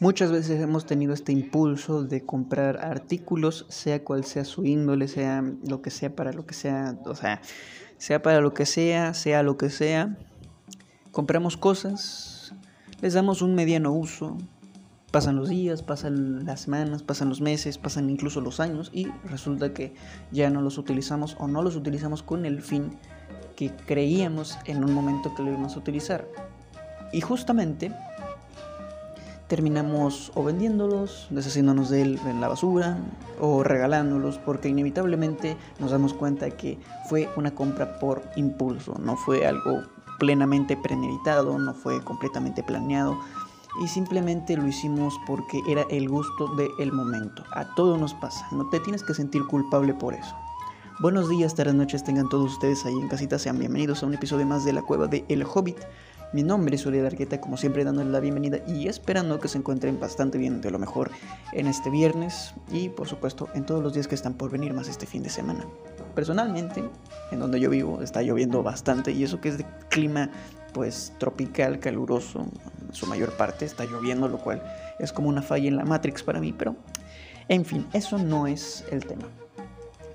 Muchas veces hemos tenido este impulso de comprar artículos, sea cual sea su índole, sea lo que sea para lo que sea, o sea, sea para lo que sea, sea lo que sea. Compramos cosas, les damos un mediano uso, pasan los días, pasan las semanas, pasan los meses, pasan incluso los años y resulta que ya no los utilizamos o no los utilizamos con el fin que creíamos en un momento que lo íbamos a utilizar. Y justamente terminamos o vendiéndolos, deshaciéndonos de él en la basura o regalándolos porque inevitablemente nos damos cuenta que fue una compra por impulso, no fue algo plenamente premeditado, no fue completamente planeado y simplemente lo hicimos porque era el gusto del momento. A todo nos pasa, no te tienes que sentir culpable por eso. Buenos días, tardes, noches, tengan todos ustedes ahí en casita, sean bienvenidos a un episodio más de la cueva de El Hobbit. Mi nombre es Uriel Arqueta, como siempre dándoles la bienvenida y esperando que se encuentren bastante bien de lo mejor en este viernes y por supuesto en todos los días que están por venir más este fin de semana. Personalmente, en donde yo vivo está lloviendo bastante y eso que es de clima pues tropical, caluroso, su mayor parte está lloviendo, lo cual es como una falla en la Matrix para mí, pero en fin, eso no es el tema.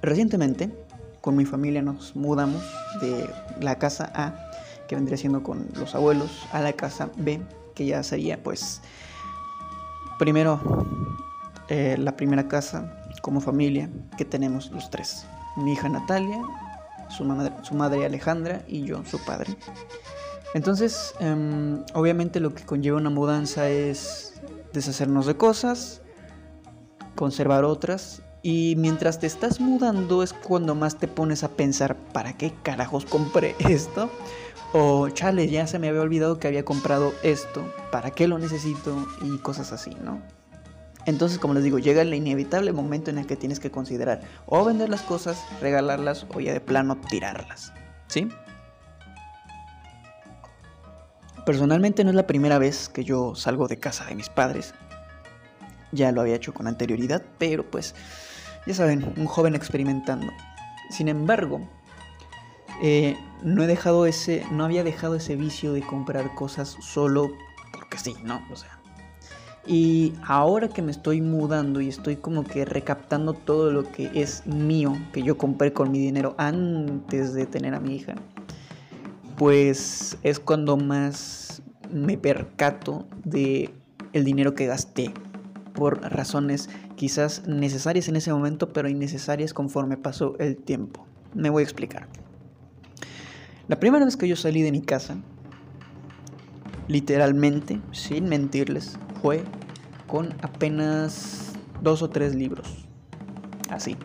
Recientemente, con mi familia nos mudamos de la casa A que vendría siendo con los abuelos, a la casa B, que ya sería pues primero eh, la primera casa como familia que tenemos los tres. Mi hija Natalia, su madre, su madre Alejandra y yo, su padre. Entonces, em, obviamente lo que conlleva una mudanza es deshacernos de cosas, conservar otras y mientras te estás mudando es cuando más te pones a pensar, ¿para qué carajos compré esto? O, chale, ya se me había olvidado que había comprado esto, ¿para qué lo necesito? Y cosas así, ¿no? Entonces, como les digo, llega el inevitable momento en el que tienes que considerar o vender las cosas, regalarlas o ya de plano tirarlas, ¿sí? Personalmente no es la primera vez que yo salgo de casa de mis padres. Ya lo había hecho con anterioridad, pero pues, ya saben, un joven experimentando. Sin embargo, eh, no había dejado ese vicio de comprar cosas solo porque sí, ¿no? O sea. Y ahora que me estoy mudando y estoy como que recaptando todo lo que es mío, que yo compré con mi dinero antes de tener a mi hija, pues es cuando más me percato de el dinero que gasté por razones quizás necesarias en ese momento, pero innecesarias conforme pasó el tiempo. Me voy a explicar. La primera vez que yo salí de mi casa, literalmente, sin mentirles, fue con apenas dos o tres libros. Así.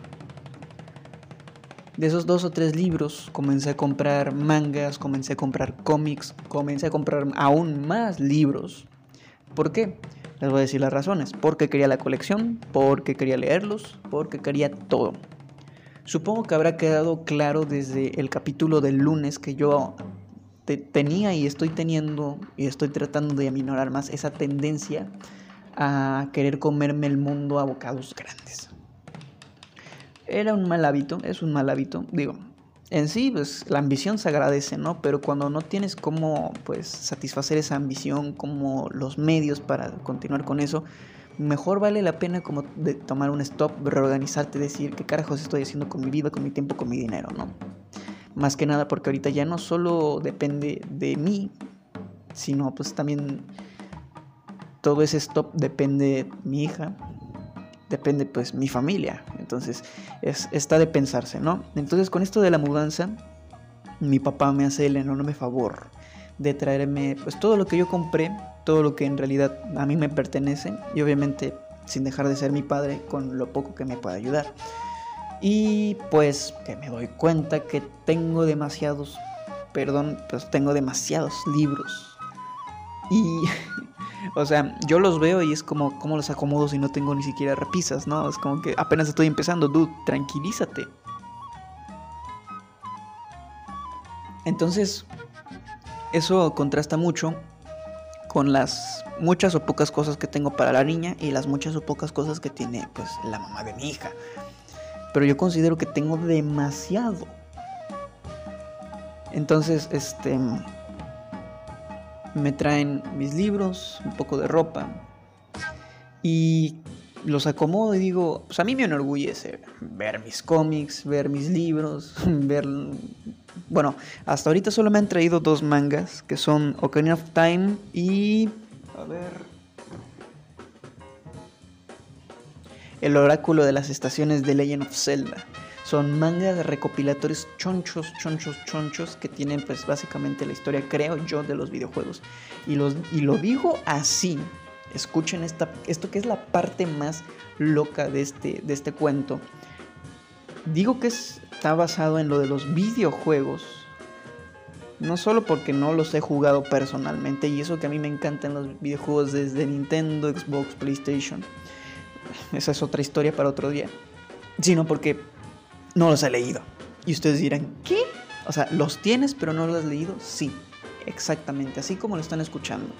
De esos dos o tres libros comencé a comprar mangas, comencé a comprar cómics, comencé a comprar aún más libros. ¿Por qué? Les voy a decir las razones. Porque quería la colección, porque quería leerlos, porque quería todo. Supongo que habrá quedado claro desde el capítulo del lunes que yo tenía y estoy teniendo y estoy tratando de aminorar más esa tendencia a querer comerme el mundo a bocados grandes. Era un mal hábito, es un mal hábito, digo. En sí, pues la ambición se agradece, ¿no? Pero cuando no tienes cómo, pues, satisfacer esa ambición, como los medios para continuar con eso, mejor vale la pena como de tomar un stop, reorganizarte, decir qué carajos estoy haciendo con mi vida, con mi tiempo, con mi dinero, ¿no? Más que nada porque ahorita ya no solo depende de mí, sino pues también todo ese stop depende de mi hija, depende pues mi familia. Entonces es, está de pensarse, ¿no? Entonces con esto de la mudanza, mi papá me hace el enorme favor de traerme pues todo lo que yo compré todo lo que en realidad a mí me pertenece y obviamente sin dejar de ser mi padre con lo poco que me pueda ayudar. Y pues que me doy cuenta que tengo demasiados, perdón, pues tengo demasiados libros. Y, o sea, yo los veo y es como, ¿cómo los acomodo si no tengo ni siquiera repisas, no? Es como que apenas estoy empezando, dude, tranquilízate. Entonces, eso contrasta mucho con las muchas o pocas cosas que tengo para la niña y las muchas o pocas cosas que tiene pues la mamá de mi hija. Pero yo considero que tengo demasiado. Entonces, este me traen mis libros, un poco de ropa Y los acomodo y digo, pues a mí me enorgullece ver mis cómics, ver mis libros, ver... Bueno, hasta ahorita solo me han traído dos mangas, que son Ocarina of Time y... A ver... El oráculo de las estaciones de Legend of Zelda. Son mangas recopilatorios chonchos, chonchos, chonchos que tienen pues básicamente la historia, creo yo, de los videojuegos. Y, los, y lo digo así, escuchen esta, esto que es la parte más loca de este, de este cuento. Digo que está basado en lo de los videojuegos. No solo porque no los he jugado personalmente, y eso que a mí me encantan los videojuegos desde Nintendo, Xbox, PlayStation. Esa es otra historia para otro día. Sino porque no los he leído. Y ustedes dirán, ¿qué? O sea, ¿los tienes pero no los has leído? Sí, exactamente, así como lo están escuchando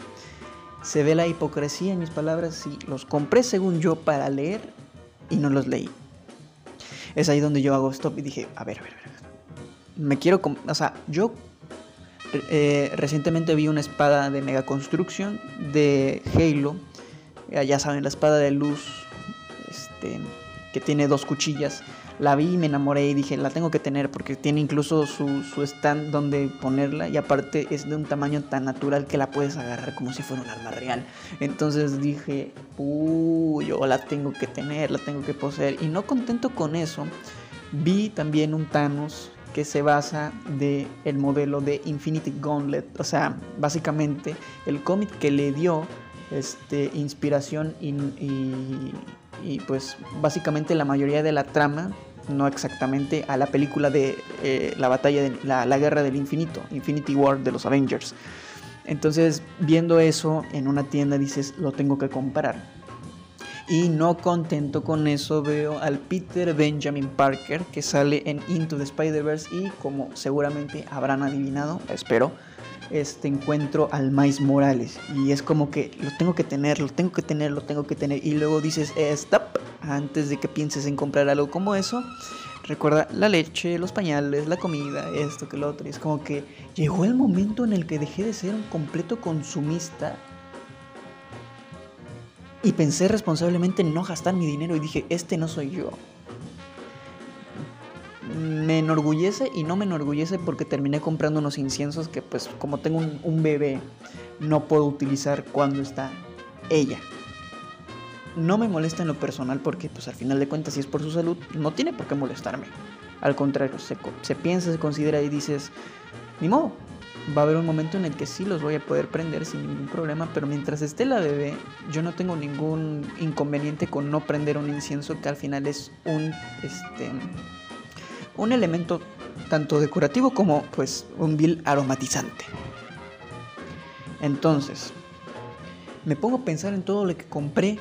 se ve la hipocresía en mis palabras y los compré según yo para leer y no los leí. Es ahí donde yo hago stop y dije, a ver, a ver, a ver. Me quiero... O sea, yo eh, recientemente vi una espada de Mega Construction de Halo. Ya saben, la espada de luz este, que tiene dos cuchillas la vi y me enamoré y dije, la tengo que tener porque tiene incluso su, stand donde ponerla y aparte es de un tamaño tan natural que la puedes agarrar como si fuera un arma real. Entonces dije, uy, yo la tengo que tener, la tengo que poseer. Y no contento con eso, vi también un Thanos que se basa de el modelo de Infinity Gauntlet, o sea, básicamente el cómic que le dio este, inspiración y, y, pues básicamente la mayoría de la trama no exactamente a la película de eh, la batalla de la, la, guerra del infinito, Infinity War de los Avengers. Entonces, viendo eso en una tienda dices, lo tengo que comprar. Y no contento con eso, veo al Peter Benjamin Parker que sale en Into the Spider-Verse y como seguramente habrán adivinado, espero, este encuentro al Miles Morales y es como que lo tengo que tener, lo tengo que tener, lo tengo que tener y luego dices stop antes de que pienses en comprar algo como eso. Recuerda la leche, los pañales, la comida, esto que lo otro. Y es como que llegó el momento en el que dejé de ser un completo consumista y pensé responsablemente en no gastar mi dinero y dije, este no soy yo me enorgullece y no me enorgullece porque terminé comprando unos inciensos que pues como tengo un, bebé no puedo utilizar cuando está ella. No me molesta en lo personal porque pues al final de cuentas si es por su salud no tiene por qué molestarme. Al contrario, se, se piensa, se considera y dices, ni modo, va a haber un momento en el que sí los voy a poder prender sin ningún problema, pero mientras esté la bebé, yo no tengo ningún inconveniente con no prender un incienso que al final es un este un elemento tanto decorativo como pues un vil aromatizante. Entonces, me pongo a pensar en todo lo que compré,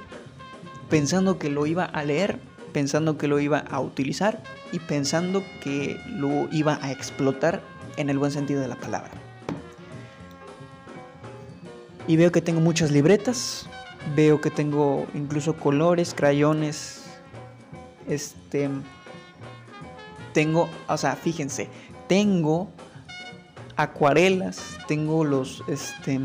pensando que lo iba a leer, pensando que lo iba a utilizar y pensando que lo iba a explotar en el buen sentido de la palabra. Y veo que tengo muchas libretas, veo que tengo incluso colores, crayones, este, tengo, o sea, fíjense, tengo acuarelas, tengo los, este,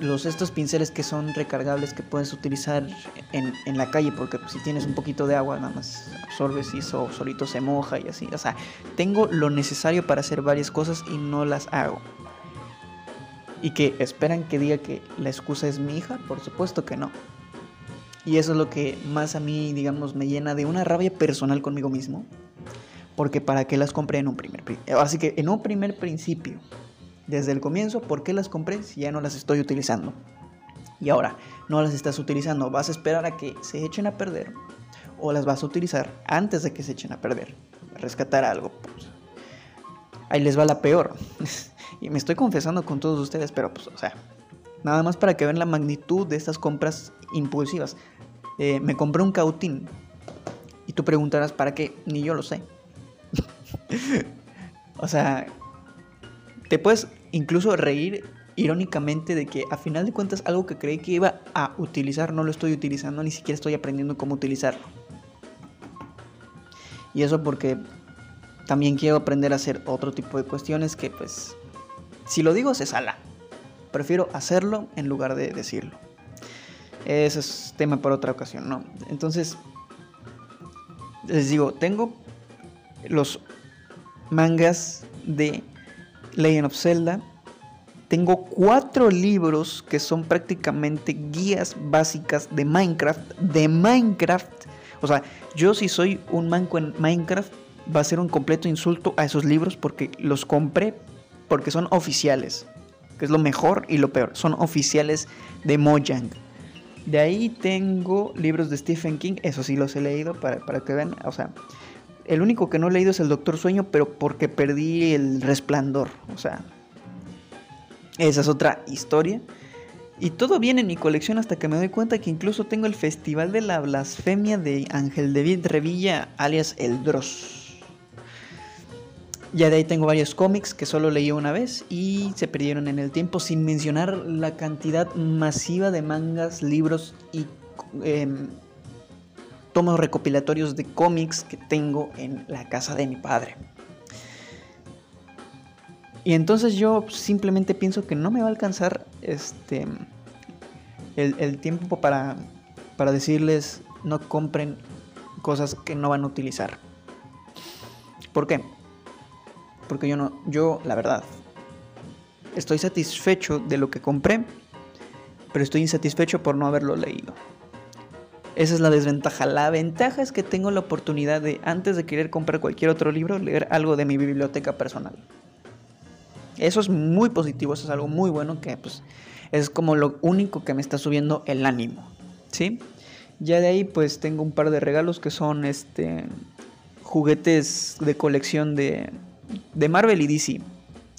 los estos pinceles que son recargables que puedes utilizar en, en, la calle porque si tienes un poquito de agua nada más absorbes y eso solito se moja y así. O sea, tengo lo necesario para hacer varias cosas y no las hago. Y que esperan que diga que la excusa es mi hija, por supuesto que no. Y eso es lo que más a mí, digamos, me llena de una rabia personal conmigo mismo. Porque para qué las compré en un primer. Así que en un primer principio, desde el comienzo, ¿por qué las compré si ya no las estoy utilizando? Y ahora, no las estás utilizando, vas a esperar a que se echen a perder o las vas a utilizar antes de que se echen a perder. Rescatar algo. Pues. Ahí les va la peor. y me estoy confesando con todos ustedes, pero pues, o sea, nada más para que vean la magnitud de estas compras impulsivas. Eh, me compré un cautín. Y tú preguntarás, ¿para qué? Ni yo lo sé. o sea, te puedes incluso reír irónicamente de que a final de cuentas algo que creí que iba a utilizar no lo estoy utilizando, ni siquiera estoy aprendiendo cómo utilizarlo. Y eso porque también quiero aprender a hacer otro tipo de cuestiones que pues, si lo digo se sala. Prefiero hacerlo en lugar de decirlo. ese es tema para otra ocasión, ¿no? Entonces, les digo, tengo los mangas de Legend of Zelda. Tengo cuatro libros que son prácticamente guías básicas de Minecraft. De Minecraft. O sea, yo si soy un manco en Minecraft, va a ser un completo insulto a esos libros porque los compré porque son oficiales. Que es lo mejor y lo peor. Son oficiales de Mojang. De ahí tengo libros de Stephen King. Eso sí los he leído para, para que vean. O sea, el único que no he leído es El Doctor Sueño, pero porque perdí el resplandor. O sea, esa es otra historia. Y todo viene en mi colección hasta que me doy cuenta que incluso tengo el Festival de la Blasfemia de Ángel David Revilla, alias El Dross. Ya de ahí tengo varios cómics que solo leí una vez y se perdieron en el tiempo, sin mencionar la cantidad masiva de mangas, libros y em, tomos recopilatorios de cómics que tengo en la casa de mi padre. Y entonces yo simplemente pienso que no me va a alcanzar este el, tiempo para, para decirles no compren cosas que no van a utilizar. ¿Por qué? Porque yo no, yo la verdad, estoy satisfecho de lo que compré, pero estoy insatisfecho por no haberlo leído. Esa es la desventaja. La ventaja es que tengo la oportunidad de, antes de querer comprar cualquier otro libro, leer algo de mi biblioteca personal. Eso es muy positivo, eso es algo muy bueno que pues, es como lo único que me está subiendo el ánimo. ¿Sí? Ya de ahí pues tengo un par de regalos que son este juguetes de colección de, de Marvel y DC.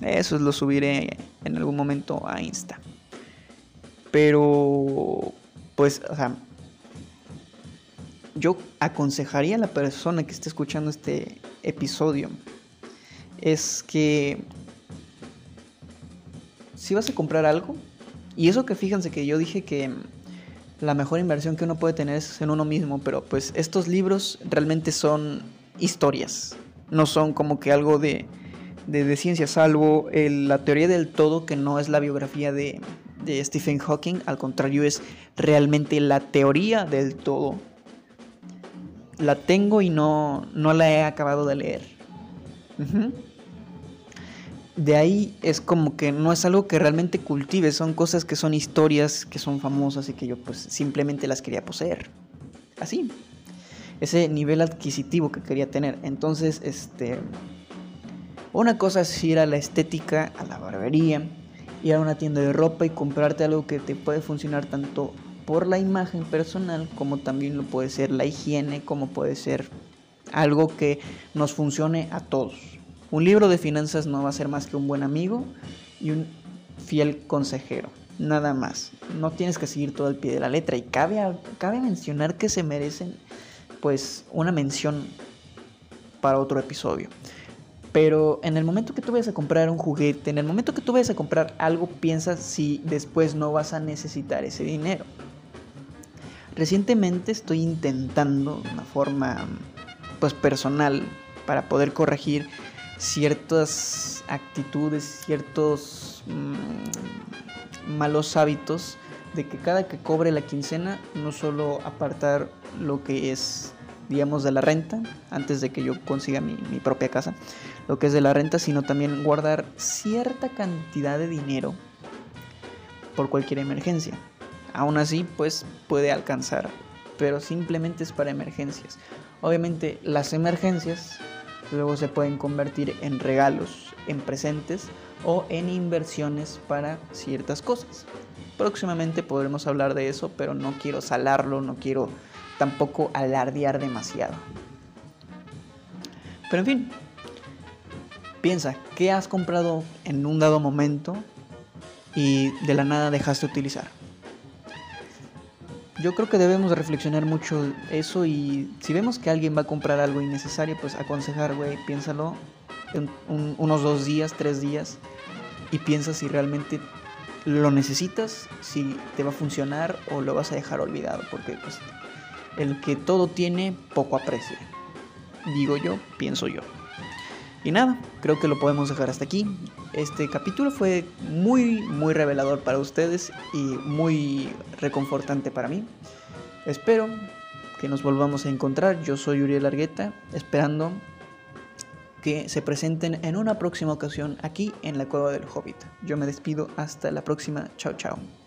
Eso lo subiré en algún momento a Insta. Pero pues, o sea, yo aconsejaría a la persona que esté escuchando este episodio es que si vas a comprar algo, y eso que fíjense que yo dije que la mejor inversión que uno puede tener es en uno mismo, pero pues estos libros realmente son historias, no son como que algo de, de, ciencia, salvo la teoría del todo, que no es la biografía de, de Stephen Hawking, al contrario es realmente la teoría del todo la tengo y no, no la he acabado de leer. De ahí es como que no es algo que realmente cultive, son cosas que son historias que son famosas y que yo pues simplemente las quería poseer. Así. Ese nivel adquisitivo que quería tener. Entonces, este... Una cosa es ir a la estética, a la barbería, ir a una tienda de ropa y comprarte algo que te puede funcionar tanto por la imagen personal, como también lo puede ser la higiene, como puede ser algo que nos funcione a todos. Un libro de finanzas no va a ser más que un buen amigo y un fiel consejero, nada más. No tienes que seguir todo el pie de la letra y cabe, cabe mencionar que se merecen pues una mención para otro episodio. Pero en el momento que tú vayas a comprar un juguete, en el momento que tú vayas a comprar algo, piensa si después no vas a necesitar ese dinero. Recientemente estoy intentando de una forma pues personal para poder corregir ciertas actitudes, ciertos mm, malos hábitos de que cada que cobre la quincena no solo apartar lo que es digamos de la renta antes de que yo consiga mi, mi propia casa lo que es de la renta sino también guardar cierta cantidad de dinero por cualquier emergencia Aún así, pues puede alcanzar, pero simplemente es para emergencias. Obviamente las emergencias luego se pueden convertir en regalos, en presentes o en inversiones para ciertas cosas. Próximamente podremos hablar de eso, pero no quiero salarlo, no quiero tampoco alardear demasiado. Pero en fin, piensa, ¿qué has comprado en un dado momento y de la nada dejaste de utilizar? yo creo que debemos reflexionar mucho eso y si vemos que alguien va a comprar algo innecesario, pues aconsejar, güey, piénsalo en unos dos días, tres días y piensa si realmente lo necesitas, si te va a funcionar o lo vas a dejar olvidado, porque pues, el que todo tiene poco aprecia. Digo yo, pienso yo. Y nada, creo que lo podemos dejar hasta aquí. Este capítulo fue muy, muy revelador para ustedes y muy reconfortante para mí. Espero que nos volvamos a encontrar. Yo soy Uriel Argueta, esperando que se presenten en una próxima ocasión aquí en la Cueva del Hobbit. Yo me despido hasta la próxima. Chao, chao.